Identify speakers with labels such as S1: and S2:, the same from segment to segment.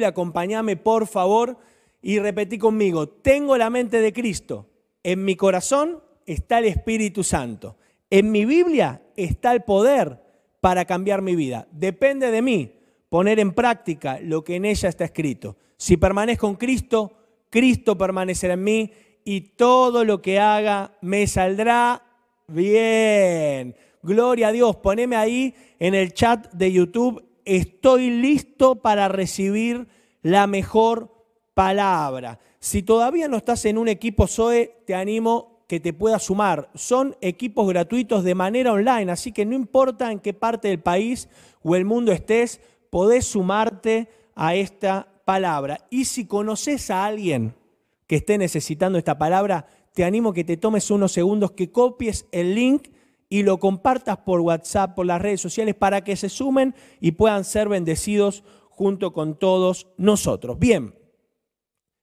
S1: acompáñame por favor y repetí conmigo, tengo la mente de Cristo, en mi corazón está el Espíritu Santo, en mi Biblia está el poder para cambiar mi vida. Depende de mí poner en práctica lo que en ella está escrito. Si permanezco en Cristo, Cristo permanecerá en mí y todo lo que haga me saldrá bien. Gloria a Dios. Poneme ahí en el chat de YouTube estoy listo para recibir la mejor palabra. Si todavía no estás en un equipo Zoe, te animo que te puedas sumar. Son equipos gratuitos de manera online, así que no importa en qué parte del país o el mundo estés, podés sumarte a esta palabra. Y si conoces a alguien que esté necesitando esta palabra, te animo que te tomes unos segundos, que copies el link y lo compartas por WhatsApp, por las redes sociales, para que se sumen y puedan ser bendecidos junto con todos nosotros. Bien,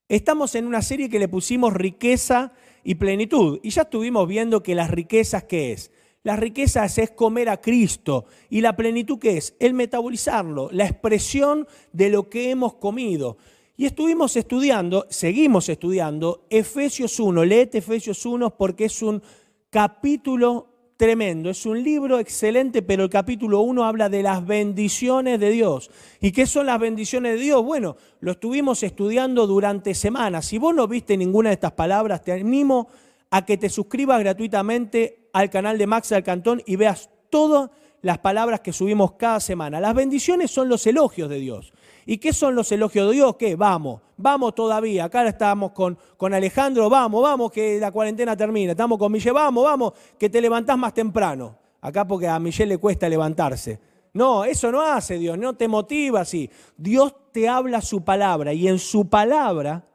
S1: estamos en una serie que le pusimos riqueza y plenitud. Y ya estuvimos viendo que las riquezas, ¿qué es? Las riquezas es comer a Cristo. ¿Y la plenitud qué es? El metabolizarlo, la expresión de lo que hemos comido. Y estuvimos estudiando, seguimos estudiando Efesios 1. Leete Efesios 1 porque es un capítulo tremendo. Es un libro excelente, pero el capítulo 1 habla de las bendiciones de Dios. ¿Y qué son las bendiciones de Dios? Bueno, lo estuvimos estudiando durante semanas. Si vos no viste ninguna de estas palabras, te animo a que te suscribas gratuitamente al canal de Max del Cantón y veas todas las palabras que subimos cada semana. Las bendiciones son los elogios de Dios. ¿Y qué son los elogios de Dios? ¿Qué? Vamos, vamos todavía. Acá estamos con, con Alejandro, vamos, vamos, que la cuarentena termina. Estamos con Michelle, vamos, vamos, que te levantás más temprano. Acá porque a Michelle le cuesta levantarse. No, eso no hace Dios, no te motiva así. Dios te habla su palabra y en su palabra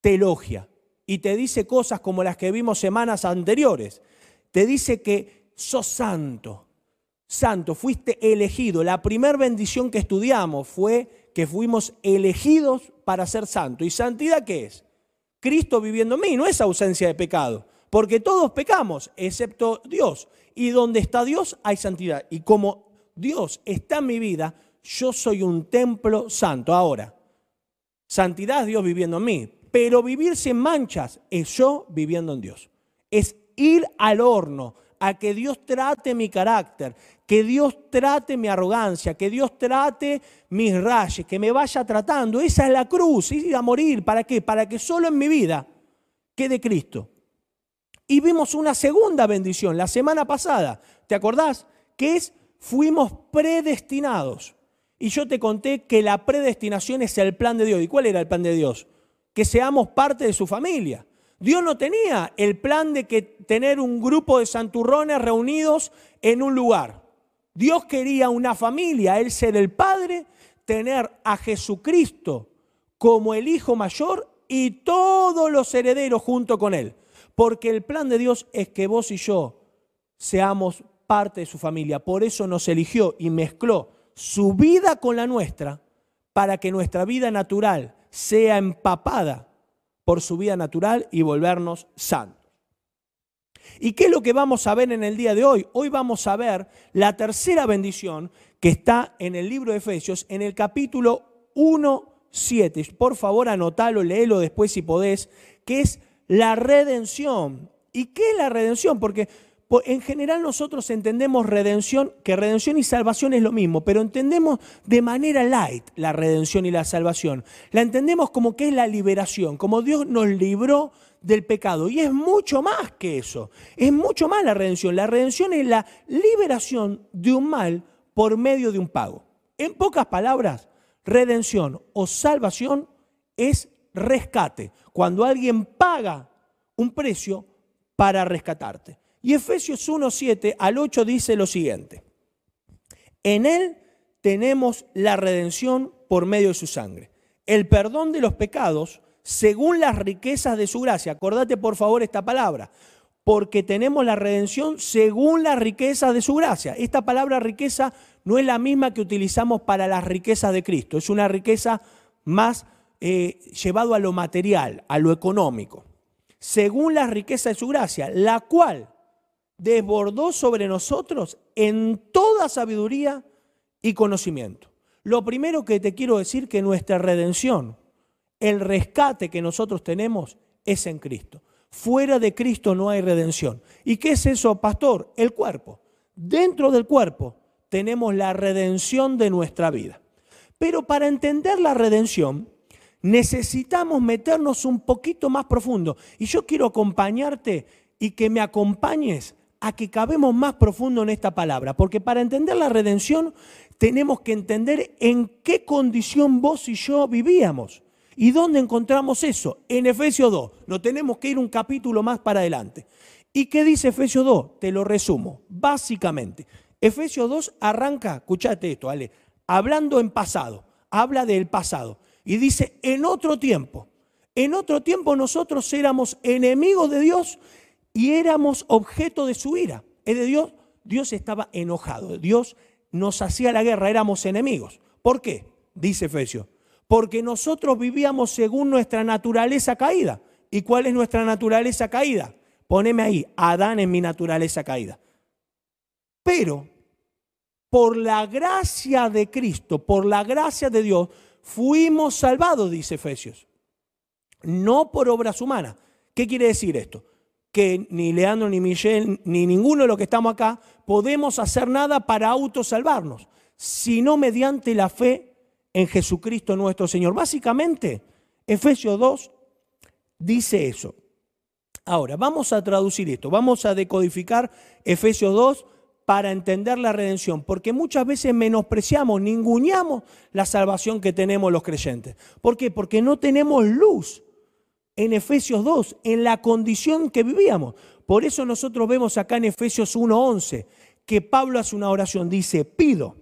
S1: te elogia y te dice cosas como las que vimos semanas anteriores. Te dice que sos santo, santo, fuiste elegido. La primera bendición que estudiamos fue que fuimos elegidos para ser santos. ¿Y santidad qué es? Cristo viviendo en mí, no es ausencia de pecado, porque todos pecamos, excepto Dios. Y donde está Dios hay santidad. Y como Dios está en mi vida, yo soy un templo santo. Ahora, santidad es Dios viviendo en mí, pero vivir sin manchas es yo viviendo en Dios. Es ir al horno, a que Dios trate mi carácter, que Dios trate mi arrogancia, que Dios trate mis rayes, que me vaya tratando. Esa es la cruz, ir a morir. ¿Para qué? Para que solo en mi vida quede Cristo. Y vimos una segunda bendición la semana pasada, ¿te acordás? Que es, fuimos predestinados. Y yo te conté que la predestinación es el plan de Dios. ¿Y cuál era el plan de Dios? Que seamos parte de su familia. Dios no tenía el plan de que tener un grupo de santurrones reunidos en un lugar. Dios quería una familia, Él ser el Padre, tener a Jesucristo como el Hijo mayor y todos los herederos junto con Él. Porque el plan de Dios es que vos y yo seamos parte de su familia. Por eso nos eligió y mezcló su vida con la nuestra para que nuestra vida natural sea empapada por su vida natural y volvernos santos. ¿Y qué es lo que vamos a ver en el día de hoy? Hoy vamos a ver la tercera bendición que está en el libro de Efesios, en el capítulo 1, 7. Por favor, anótalo, léelo después si podés, que es la redención. ¿Y qué es la redención? Porque en general nosotros entendemos redención, que redención y salvación es lo mismo, pero entendemos de manera light la redención y la salvación. La entendemos como que es la liberación, como Dios nos libró del pecado. Y es mucho más que eso, es mucho más la redención. La redención es la liberación de un mal por medio de un pago. En pocas palabras, redención o salvación es rescate, cuando alguien paga un precio para rescatarte. Y Efesios 1, 7 al 8 dice lo siguiente. En Él tenemos la redención por medio de su sangre. El perdón de los pecados según las riquezas de su gracia. Acordate por favor esta palabra. Porque tenemos la redención según las riquezas de su gracia. Esta palabra riqueza no es la misma que utilizamos para las riquezas de Cristo. Es una riqueza más eh, llevado a lo material, a lo económico. Según las riquezas de su gracia, la cual desbordó sobre nosotros en toda sabiduría y conocimiento. Lo primero que te quiero decir que nuestra redención, el rescate que nosotros tenemos es en Cristo. Fuera de Cristo no hay redención. ¿Y qué es eso, pastor? El cuerpo. Dentro del cuerpo tenemos la redención de nuestra vida. Pero para entender la redención, necesitamos meternos un poquito más profundo. Y yo quiero acompañarte y que me acompañes a que cabemos más profundo en esta palabra. Porque para entender la redención tenemos que entender en qué condición vos y yo vivíamos. ¿Y dónde encontramos eso? En Efesios 2. No tenemos que ir un capítulo más para adelante. ¿Y qué dice Efesios 2? Te lo resumo. Básicamente, Efesios 2 arranca, escuchate esto, ¿vale? Hablando en pasado, habla del pasado. Y dice, en otro tiempo, en otro tiempo nosotros éramos enemigos de Dios y éramos objeto de su ira. Es de Dios, Dios estaba enojado. Dios nos hacía la guerra, éramos enemigos. ¿Por qué? Dice Efesios porque nosotros vivíamos según nuestra naturaleza caída. ¿Y cuál es nuestra naturaleza caída? Poneme ahí, Adán es mi naturaleza caída. Pero por la gracia de Cristo, por la gracia de Dios, fuimos salvados, dice Efesios. No por obras humanas. ¿Qué quiere decir esto? Que ni Leandro, ni Michelle, ni ninguno de los que estamos acá podemos hacer nada para autosalvarnos, sino mediante la fe en Jesucristo nuestro Señor. Básicamente, Efesios 2 dice eso. Ahora, vamos a traducir esto, vamos a decodificar Efesios 2 para entender la redención, porque muchas veces menospreciamos, ninguneamos la salvación que tenemos los creyentes. ¿Por qué? Porque no tenemos luz en Efesios 2, en la condición que vivíamos. Por eso nosotros vemos acá en Efesios 1.11 que Pablo hace una oración, dice, pido,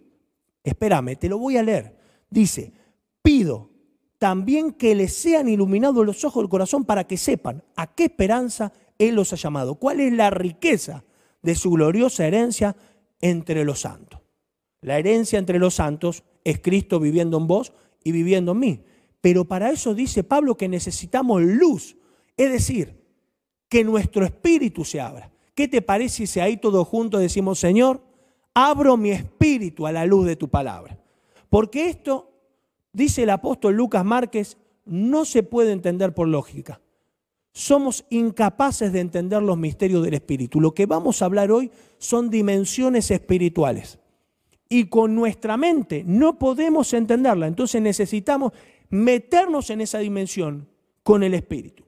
S1: espérame, te lo voy a leer. Dice, pido también que les sean iluminados los ojos del corazón para que sepan a qué esperanza Él los ha llamado, cuál es la riqueza de su gloriosa herencia entre los santos. La herencia entre los santos es Cristo viviendo en vos y viviendo en mí. Pero para eso dice Pablo que necesitamos luz, es decir, que nuestro espíritu se abra. ¿Qué te parece si ahí todos juntos decimos, Señor, abro mi espíritu a la luz de tu palabra? Porque esto, dice el apóstol Lucas Márquez, no se puede entender por lógica. Somos incapaces de entender los misterios del Espíritu. Lo que vamos a hablar hoy son dimensiones espirituales. Y con nuestra mente no podemos entenderla. Entonces necesitamos meternos en esa dimensión con el Espíritu.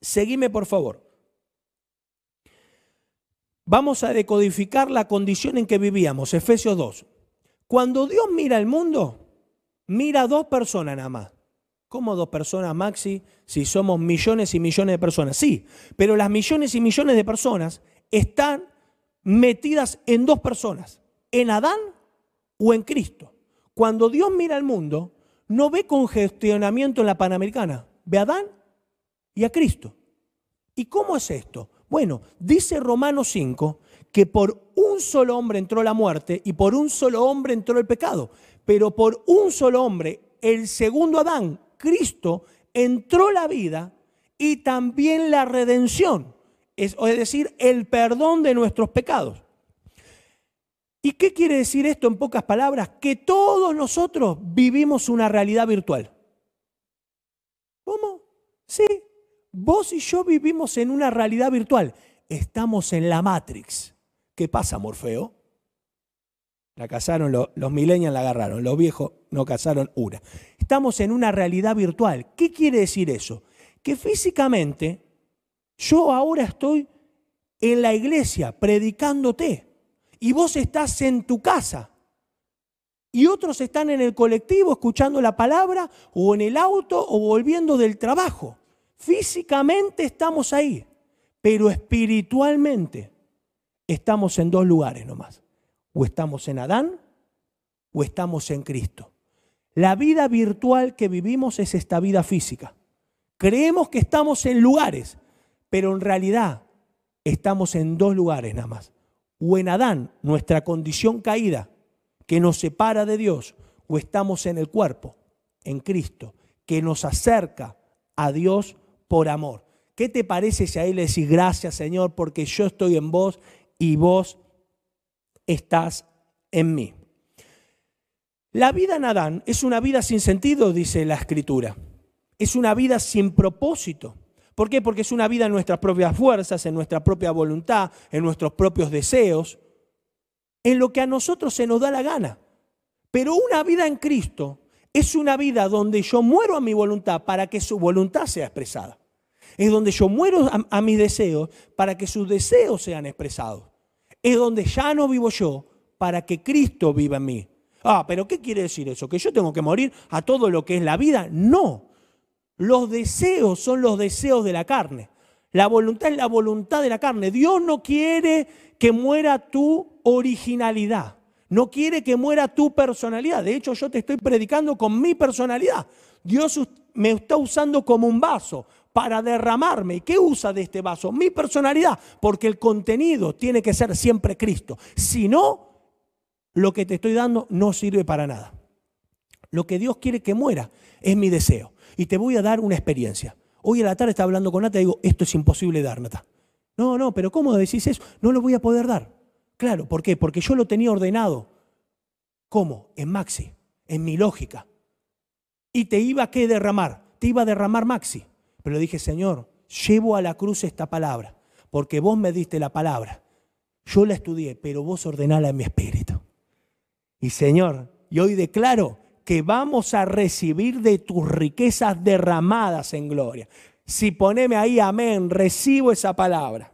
S1: Seguime, por favor. Vamos a decodificar la condición en que vivíamos. Efesios 2. Cuando Dios mira el mundo, mira dos personas nada más. ¿Cómo dos personas, Maxi? Si somos millones y millones de personas. Sí, pero las millones y millones de personas están metidas en dos personas, en Adán o en Cristo. Cuando Dios mira el mundo, no ve congestionamiento en la Panamericana, ve a Adán y a Cristo. ¿Y cómo es esto? Bueno, dice Romanos 5 que por un solo hombre entró la muerte y por un solo hombre entró el pecado. Pero por un solo hombre, el segundo Adán, Cristo, entró la vida y también la redención, es, decir, el perdón de nuestros pecados. ¿Y qué quiere decir esto en pocas palabras? Que todos nosotros vivimos una realidad virtual. ¿Cómo? Sí, vos y yo vivimos en una realidad virtual. Estamos en la Matrix. ¿Qué pasa, Morfeo? La casaron, los, los millennials la agarraron, los viejos no casaron una. Estamos en una realidad virtual. ¿Qué quiere decir eso? Que físicamente yo ahora estoy en la iglesia predicándote y vos estás en tu casa y otros están en el colectivo escuchando la palabra o en el auto o volviendo del trabajo. Físicamente estamos ahí, pero espiritualmente estamos en dos lugares nomás. O estamos en Adán o estamos en Cristo. La vida virtual que vivimos es esta vida física. Creemos que estamos en lugares, pero en realidad estamos en dos lugares nada más. O en Adán, nuestra condición caída que nos separa de Dios, o estamos en el cuerpo, en Cristo, que nos acerca a Dios por amor. ¿Qué te parece si ahí le decís gracias Señor porque yo estoy en vos y vos estás en mí. La vida en Adán es una vida sin sentido, dice la escritura. Es una vida sin propósito. ¿Por qué? Porque es una vida en nuestras propias fuerzas, en nuestra propia voluntad, en nuestros propios deseos, en lo que a nosotros se nos da la gana. Pero una vida en Cristo es una vida donde yo muero a mi voluntad para que su voluntad sea expresada. Es donde yo muero a, mis deseos para que sus deseos sean expresados. Es donde ya no vivo yo para que Cristo viva en mí. Ah, pero ¿qué quiere decir eso? ¿Que yo tengo que morir a todo lo que es la vida? No. Los deseos son los deseos de la carne. La voluntad es la voluntad de la carne. Dios no quiere que muera tu originalidad. No quiere que muera tu personalidad. De hecho, yo te estoy predicando con mi personalidad. Dios me está usando como un vaso para derramarme. ¿Y qué usa de este vaso? Mi personalidad, porque el contenido tiene que ser siempre Cristo. Si no, lo que te estoy dando no sirve para nada. Lo que Dios quiere que muera es mi deseo. Y te voy a dar una experiencia. Hoy a la tarde estaba hablando con Nata y digo, esto es imposible dar, Nata. No, no, pero ¿cómo decís eso? No lo voy a poder dar. Claro, ¿por qué? Porque yo lo tenía ordenado. ¿Cómo? En Maxi, en mi lógica. Y te iba a qué derramar? Te iba a derramar Maxi. Pero le dije, Señor, llevo a la cruz esta palabra, porque vos me diste la palabra. Yo la estudié, pero vos ordenala en mi espíritu. Y Señor, y hoy declaro que vamos a recibir de tus riquezas derramadas en gloria. Si poneme ahí, amén, recibo esa palabra.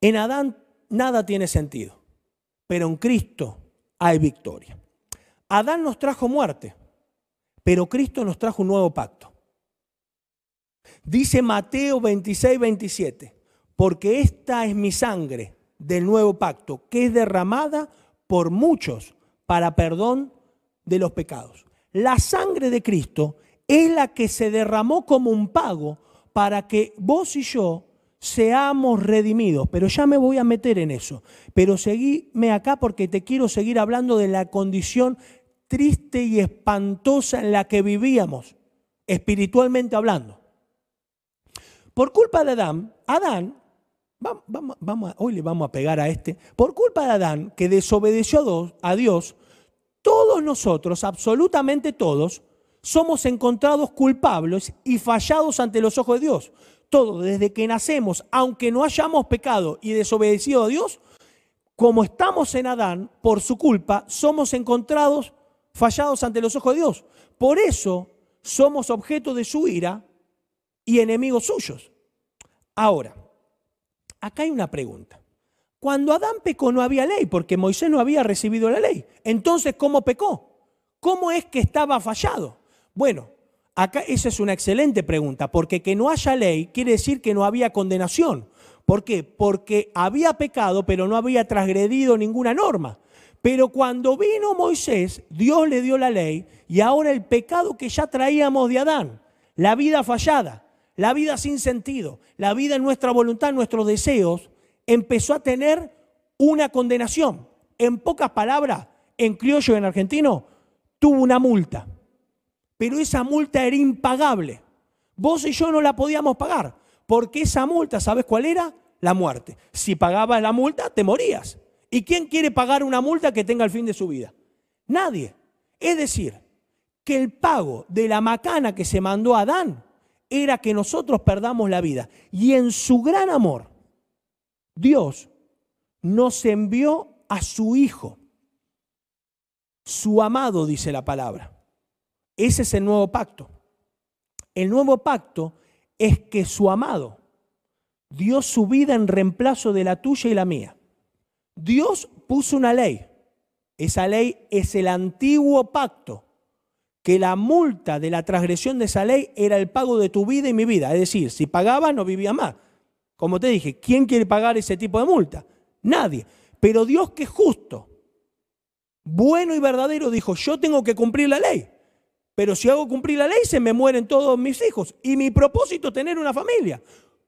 S1: En Adán nada tiene sentido, pero en Cristo hay victoria. Adán nos trajo muerte, pero Cristo nos trajo un nuevo pacto. Dice Mateo 26, 27, porque esta es mi sangre del nuevo pacto, que es derramada por muchos para perdón de los pecados. La sangre de Cristo es la que se derramó como un pago para que vos y yo seamos redimidos. Pero ya me voy a meter en eso. Pero seguime acá porque te quiero seguir hablando de la condición triste y espantosa en la que vivíamos, espiritualmente hablando. Por culpa de Adán, Adán, vamos, vamos, hoy le vamos a pegar a este, por culpa de Adán que desobedeció a Dios, todos nosotros, absolutamente todos, somos encontrados culpables y fallados ante los ojos de Dios. Todos, desde que nacemos, aunque no hayamos pecado y desobedecido a Dios, como estamos en Adán, por su culpa, somos encontrados fallados ante los ojos de Dios. Por eso somos objeto de su ira y enemigos suyos. Ahora, acá hay una pregunta. Cuando Adán pecó no había ley, porque Moisés no había recibido la ley. Entonces, ¿cómo pecó? ¿Cómo es que estaba fallado? Bueno, acá esa es una excelente pregunta, porque que no haya ley quiere decir que no había condenación. ¿Por qué? Porque había pecado, pero no había transgredido ninguna norma. Pero cuando vino Moisés, Dios le dio la ley y ahora el pecado que ya traíamos de Adán, la vida fallada, la vida sin sentido, la vida en nuestra voluntad, nuestros deseos, empezó a tener una condenación. En pocas palabras, en criollo y en argentino, tuvo una multa. Pero esa multa era impagable. Vos y yo no la podíamos pagar, porque esa multa, ¿sabes cuál era? La muerte. Si pagabas la multa, te morías. ¿Y quién quiere pagar una multa que tenga el fin de su vida? Nadie. Es decir, que el pago de la macana que se mandó a Adán era que nosotros perdamos la vida. Y en su gran amor, Dios nos envió a su Hijo, su amado, dice la palabra. Ese es el nuevo pacto. El nuevo pacto es que su amado dio su vida en reemplazo de la tuya y la mía. Dios puso una ley. Esa ley es el antiguo pacto que la multa de la transgresión de esa ley era el pago de tu vida y mi vida. Es decir, si pagaba no vivía más. Como te dije, ¿quién quiere pagar ese tipo de multa? Nadie. Pero Dios que es justo, bueno y verdadero, dijo, yo tengo que cumplir la ley. Pero si hago cumplir la ley, se me mueren todos mis hijos. Y mi propósito es tener una familia.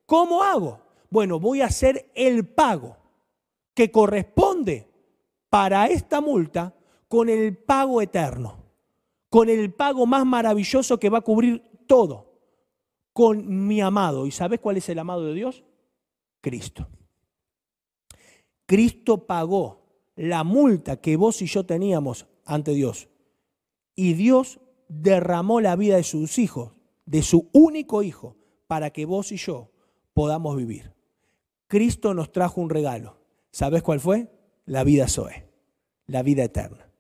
S1: ¿Cómo hago? Bueno, voy a hacer el pago que corresponde para esta multa con el pago eterno con el pago más maravilloso que va a cubrir todo, con mi amado. ¿Y sabes cuál es el amado de Dios? Cristo. Cristo pagó la multa que vos y yo teníamos ante Dios. Y Dios derramó la vida de sus hijos, de su único hijo, para que vos y yo podamos vivir. Cristo nos trajo un regalo. ¿Sabes cuál fue? La vida Zoe, la vida eterna,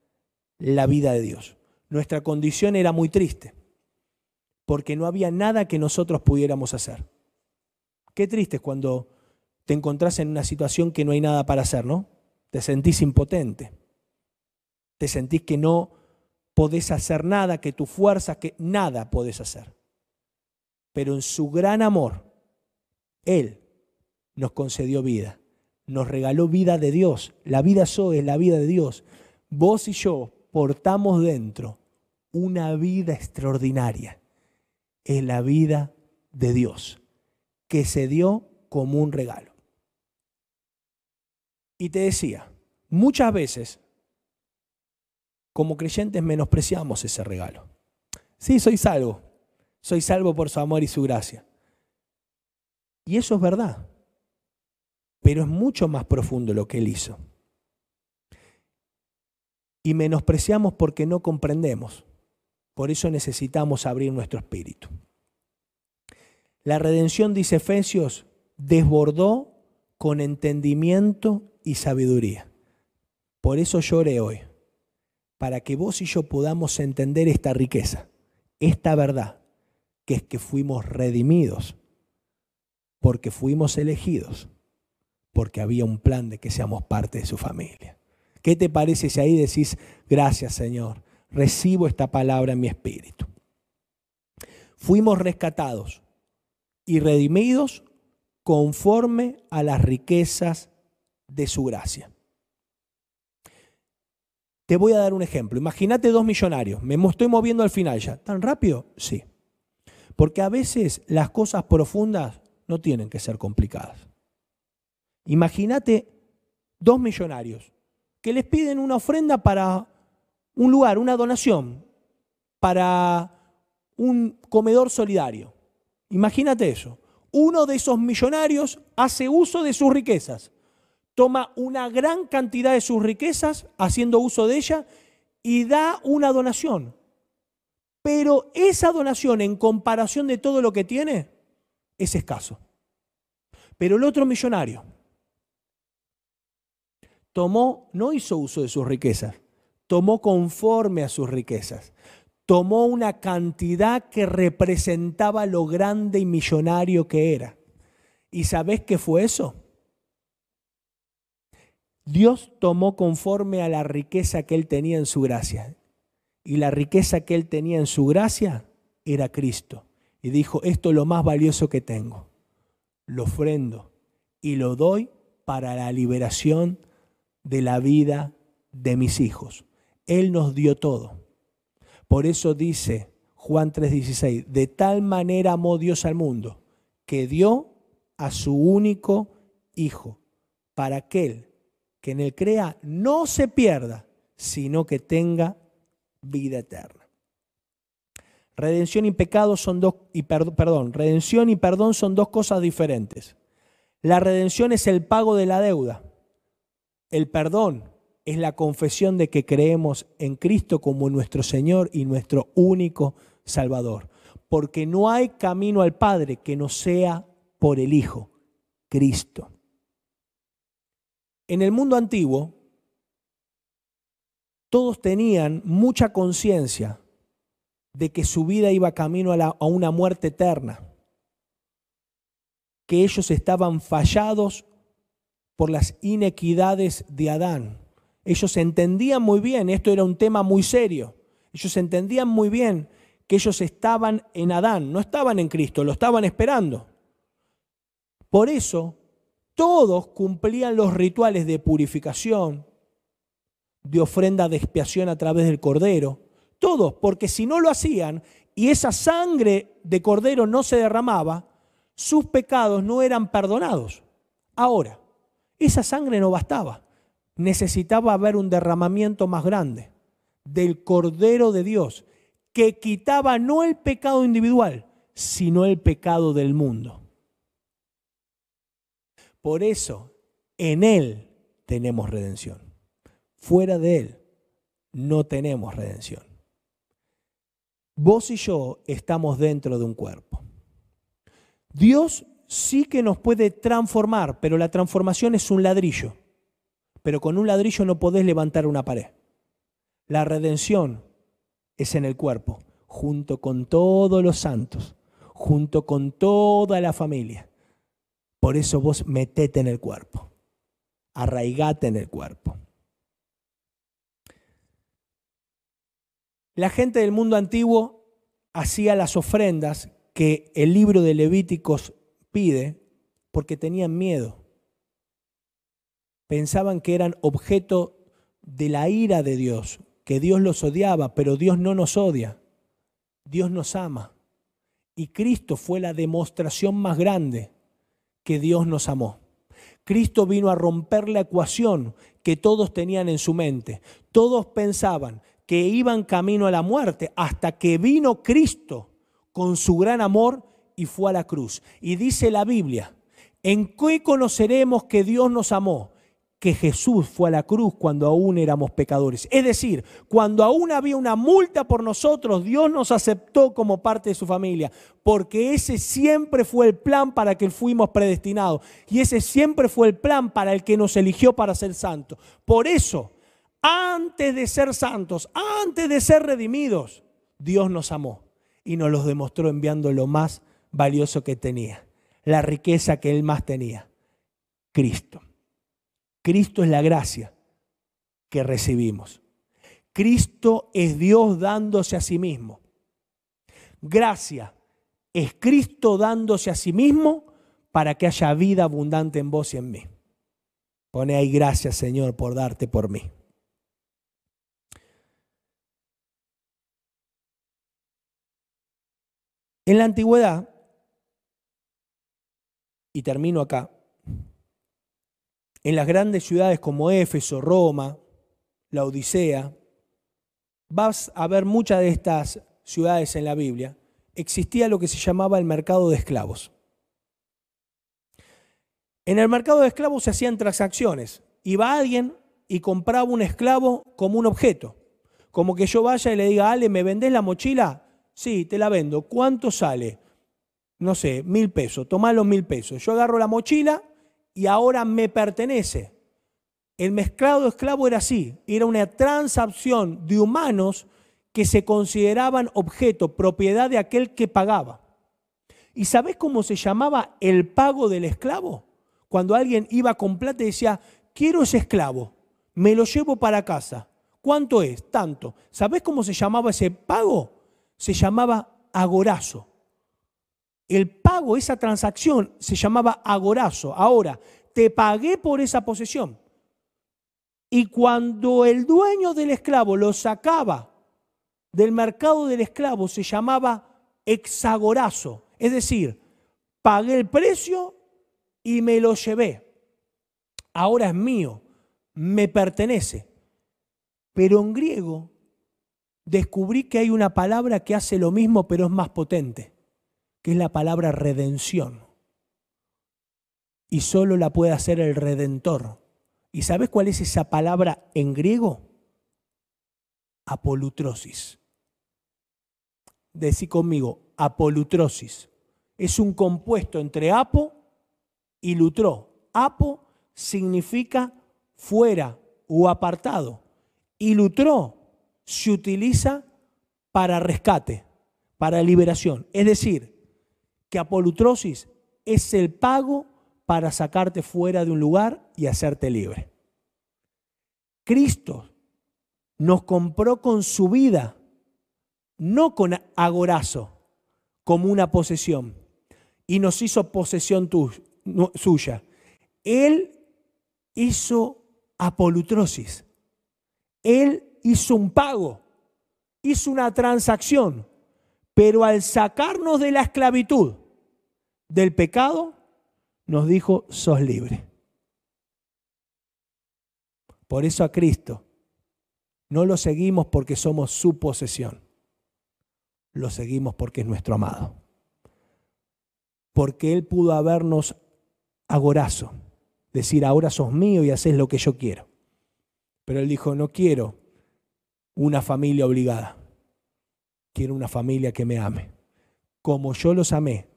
S1: la vida de Dios. Nuestra condición era muy triste, porque no había nada que nosotros pudiéramos hacer. Qué triste cuando te encontrás en una situación que no hay nada para hacer, ¿no? Te sentís impotente. Te sentís que no podés hacer nada, que tu fuerza, que nada podés hacer. Pero en su gran amor, Él nos concedió vida, nos regaló vida de Dios. La vida soy es la vida de Dios. Vos y yo portamos dentro una vida extraordinaria. Es la vida de Dios, que se dio como un regalo. Y te decía, muchas veces como creyentes menospreciamos ese regalo. Sí, soy salvo. Soy salvo por su amor y su gracia. Y eso es verdad. Pero es mucho más profundo lo que Él hizo. Y menospreciamos porque no comprendemos. Por eso necesitamos abrir nuestro espíritu. La redención, dice Efesios, desbordó con entendimiento y sabiduría. Por eso lloré hoy para que vos y yo podamos entender esta riqueza, esta verdad, que es que fuimos redimidos, porque fuimos elegidos, porque había un plan de que seamos parte de su familia. ¿Qué te parece si ahí decís, gracias Señor, recibo esta palabra en mi espíritu? Fuimos rescatados y redimidos conforme a las riquezas de su gracia. Te voy a dar un ejemplo. Imagínate dos millonarios. Me estoy moviendo al final ya. ¿Tan rápido? Sí. Porque a veces las cosas profundas no tienen que ser complicadas. Imagínate dos millonarios que les piden una ofrenda para un lugar, una donación, para un comedor solidario. Imagínate eso. Uno de esos millonarios hace uso de sus riquezas toma una gran cantidad de sus riquezas, haciendo uso de ella, y da una donación. Pero esa donación en comparación de todo lo que tiene es escaso. Pero el otro millonario tomó, no hizo uso de sus riquezas, tomó conforme a sus riquezas. Tomó una cantidad que representaba lo grande y millonario que era. ¿Y sabés qué fue eso? Dios tomó conforme a la riqueza que él tenía en su gracia. Y la riqueza que él tenía en su gracia era Cristo. Y dijo, esto es lo más valioso que tengo. Lo ofrendo y lo doy para la liberación de la vida de mis hijos. Él nos dio todo. Por eso dice Juan 3:16, de tal manera amó Dios al mundo, que dio a su único Hijo, para aquel que en él crea no se pierda, sino que tenga vida eterna. Redención y pecado son dos y perdón, redención y perdón son dos cosas diferentes. La redención es el pago de la deuda. El perdón es la confesión de que creemos en Cristo como nuestro Señor y nuestro único Salvador. Porque no hay camino al Padre que no sea por el Hijo, Cristo. En el mundo antiguo, todos tenían mucha conciencia de que su vida iba camino a, una muerte eterna, que ellos estaban fallados por las inequidades de Adán. Ellos entendían muy bien, esto era un tema muy serio, ellos entendían muy bien que ellos estaban en Adán, no estaban en Cristo, lo estaban esperando. Por eso todos cumplían los rituales de purificación, de ofrenda de expiación a través del cordero. Todos, porque si no lo hacían y esa sangre de cordero no se derramaba, sus pecados no eran perdonados. Ahora, esa sangre no bastaba. Necesitaba haber un derramamiento más grande del cordero de Dios, que quitaba no el pecado individual, sino el pecado del mundo. Por eso, en Él tenemos redención. Fuera de Él no tenemos redención. Vos y yo estamos dentro de un cuerpo. Dios sí que nos puede transformar, pero la transformación es un ladrillo. Pero con un ladrillo no podés levantar una pared. La redención es en el cuerpo, junto con todos los santos, junto con toda la familia. Por eso vos metete en el cuerpo, arraigate en el cuerpo. La gente del mundo antiguo hacía las ofrendas que el libro de Levíticos pide porque tenían miedo. Pensaban que eran objeto de la ira de Dios, que Dios los odiaba, pero Dios no nos odia. Dios nos ama. Y Cristo fue la demostración más grande que Dios nos amó. Cristo vino a romper la ecuación que todos tenían en su mente. Todos pensaban que iban camino a la muerte hasta que vino Cristo con su gran amor y fue a la cruz. Y dice la Biblia, ¿en qué conoceremos que Dios nos amó? Que Jesús fue a la cruz cuando aún éramos pecadores. Es decir, cuando aún había una multa por nosotros, Dios nos aceptó como parte de su familia, porque ese siempre fue el plan para que fuimos predestinados. Y ese siempre fue el plan para el que nos eligió para ser santos. Por eso, antes de ser santos, antes de ser redimidos, Dios nos amó y nos los demostró enviando lo más valioso que tenía, la riqueza que él más tenía, Cristo. Cristo es la gracia que recibimos. Cristo es Dios dándose a sí mismo. Gracia es Cristo dándose a sí mismo para que haya vida abundante en vos y en mí. Pone ahí gracias, Señor, por darte por mí. En la antigüedad, y termino acá, en las grandes ciudades como Éfeso, Roma, la Odisea, vas a ver muchas de estas ciudades en la Biblia, existía lo que se llamaba el mercado de esclavos. En el mercado de esclavos se hacían transacciones. Iba alguien y compraba un esclavo como un objeto. Como que yo vaya y le diga, Ale, ¿me vendés la mochila? Sí, te la vendo. ¿Cuánto sale? no sé, mil pesos, tomá los mil pesos. Yo agarro la mochila y ahora me pertenece. El mezclado esclavo era así, era una transacción de humanos que se consideraban objeto, propiedad de aquel que pagaba. ¿Y sabés cómo se llamaba el pago del esclavo? Cuando alguien iba con plata y decía, quiero ese esclavo, me lo llevo para casa. ¿Cuánto es? Tanto. ¿Sabés cómo se llamaba ese pago? Se llamaba agorazo. El pago, esa transacción, se llamaba agorazo. Ahora, te pagué por esa posesión. Y cuando el dueño del esclavo lo sacaba del mercado del esclavo, se llamaba exagorazo. Es decir, pagué el precio y me lo llevé. Ahora es mío, me pertenece. Pero en griego descubrí que hay una palabra que hace lo mismo, pero es más potente que es la palabra redención. Y solo la puede hacer el redentor. ¿Y sabes cuál es esa palabra en griego? Apolutrosis. Decí conmigo, apolutrosis. Es un compuesto entre apo y lutro. Apo significa fuera o apartado. Y lutro se utiliza para rescate, para liberación. Es decir, que apolutrosis es el pago para sacarte fuera de un lugar y hacerte libre. Cristo nos compró con su vida, no con agorazo, como una posesión, y nos hizo posesión suya. Él hizo apolutrosis. Él hizo un pago, hizo una transacción pero al sacarnos de la esclavitud, del pecado, nos dijo, sos libre. Por eso a Cristo no lo seguimos porque somos su posesión, lo seguimos porque es nuestro amado. Porque Él pudo habernos agorazo, decir, ahora sos mío y haces lo que yo quiero. Pero Él dijo, no quiero una familia obligada. Quiero una familia que me ame. Como yo los amé,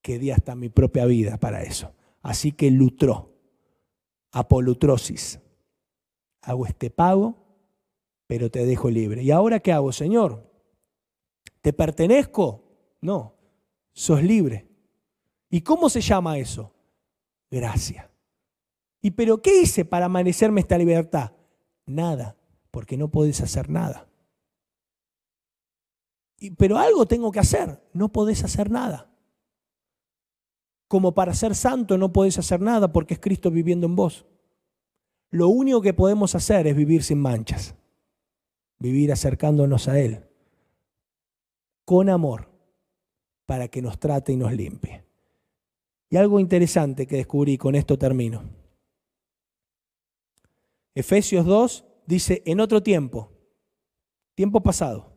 S1: que di hasta mi propia vida para eso. Así que lutró, apolutrosis. Hago este pago, pero te dejo libre. ¿Y ahora qué hago, Señor? ¿Te pertenezco? No, sos libre. ¿Y cómo se llama eso? Gracia. ¿Y pero qué hice para amanecerme esta libertad? Nada, porque no podés hacer nada. Pero algo tengo que hacer, no podés hacer nada. Como para ser santo no podés hacer nada porque es Cristo viviendo en vos. Lo único que podemos hacer es vivir sin manchas, vivir acercándonos a Él, con amor, para que nos trate y nos limpie. Y algo interesante que descubrí, con esto termino. Efesios 2 dice, en otro tiempo, tiempo pasado.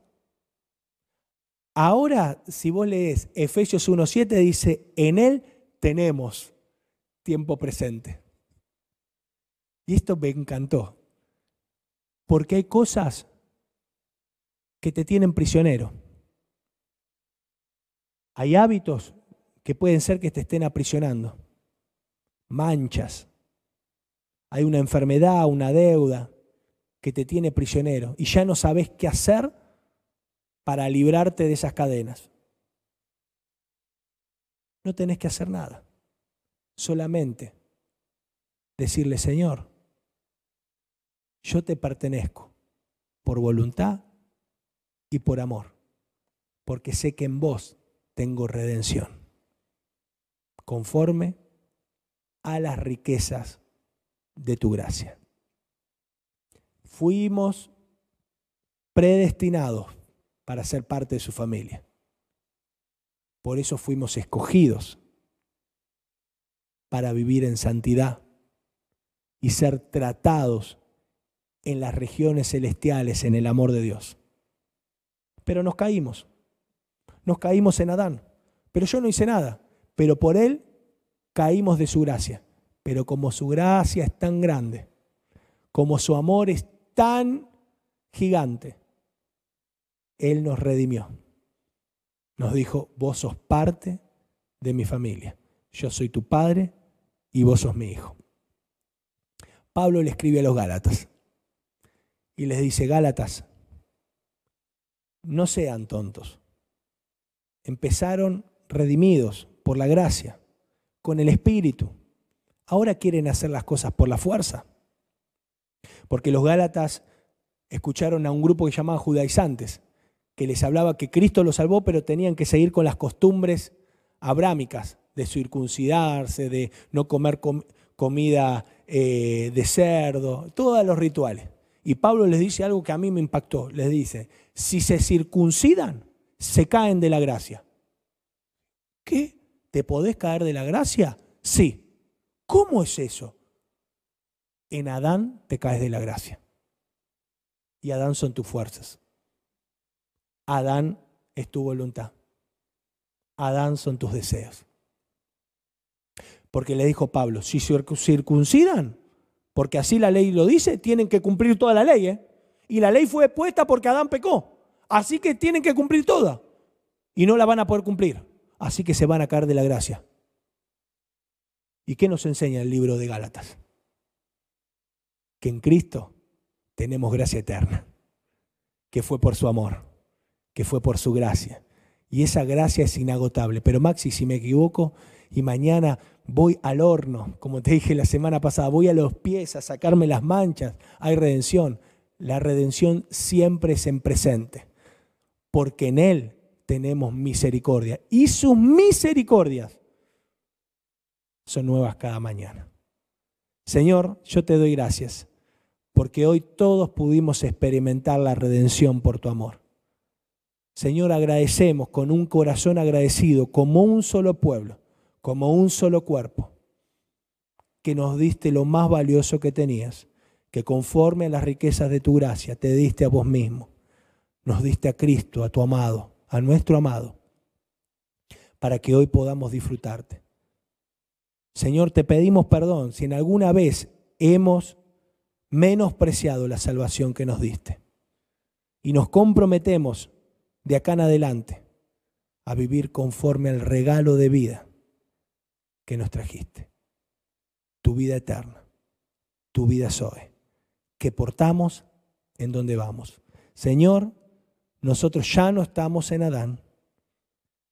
S1: Ahora, si vos lees Efesios 1.7, dice, en Él tenemos tiempo presente. Y esto me encantó, porque hay cosas que te tienen prisionero. Hay hábitos que pueden ser que te estén aprisionando, manchas. Hay una enfermedad, una deuda que te tiene prisionero y ya no sabes qué hacer para librarte de esas cadenas. No tenés que hacer nada, solamente decirle, Señor, yo te pertenezco por voluntad y por amor, porque sé que en vos tengo redención, conforme a las riquezas de tu gracia. Fuimos predestinados para ser parte de su familia. Por eso fuimos escogidos para vivir en santidad y ser tratados en las regiones celestiales en el amor de Dios. Pero nos caímos nos caímos en Adán. Pero yo no hice nada. Pero por él caímos de su gracia. Pero como su gracia es tan grande, como su amor es tan gigante, Él nos redimió. Nos dijo, vos sos parte de mi familia. Yo soy tu padre y vos sos mi hijo. Pablo le escribe a los Gálatas y les dice, Gálatas, no sean tontos empezaron redimidos por la gracia, con el Espíritu. Ahora quieren hacer las cosas por la fuerza. Porque los Gálatas escucharon a un grupo que llamaban judaizantes, que les hablaba que Cristo los salvó, pero tenían que seguir con las costumbres abrámicas, de circuncidarse, de no comer comida eh, de cerdo, todos los rituales. Y Pablo les dice algo que a mí me impactó. Les dice, si se circuncidan, se caen de la gracia. ¿Qué? ¿Te podés caer de la gracia? Sí. ¿Cómo es eso? En Adán te caes de la gracia. Y Adán son tus fuerzas. Adán es tu voluntad. Adán son tus deseos. Porque le dijo Pablo, si circuncidan, porque así la ley lo dice, tienen que cumplir toda la ley. ¿eh? Y la ley fue puesta porque Adán pecó. Así que tienen que cumplir toda. Y no la van a poder cumplir. Así que se van a caer de la gracia. ¿Y qué nos enseña el libro de Gálatas? Que en Cristo tenemos gracia eterna. Que fue por su amor. Que fue por su gracia. Y esa gracia es inagotable. Pero Maxi, si me equivoco y mañana voy al horno, como te dije la semana pasada, voy a los pies a sacarme las manchas, hay redención. La redención siempre es en presente porque en Él tenemos misericordia. Y sus misericordias son nuevas cada mañana. Señor, yo te doy gracias, porque hoy todos pudimos experimentar la redención por tu amor. Señor, agradecemos con un corazón agradecido, como un solo pueblo, como un solo cuerpo, que nos diste lo más valioso que tenías, que conforme a las riquezas de tu gracia te diste a vos mismo nos diste a Cristo, a tu amado, a nuestro amado, para que hoy podamos disfrutarte. Señor, te pedimos perdón si en alguna vez hemos menospreciado la salvación que nos diste. y nos comprometemos de acá en adelante a vivir conforme al regalo de vida que nos trajiste. Tu vida eterna, tu vida Zoe, que portamos en donde vamos. Señor, nosotros ya no estamos en Adán,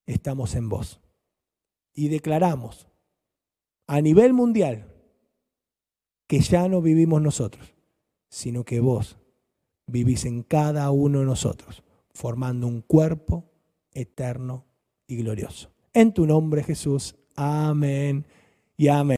S1: estamos en vos. Y declaramos a nivel mundial que ya no vivimos nosotros, sino que vos vivís en cada uno de nosotros, formando un cuerpo eterno y glorioso. En tu nombre, Jesús. Amén y amén.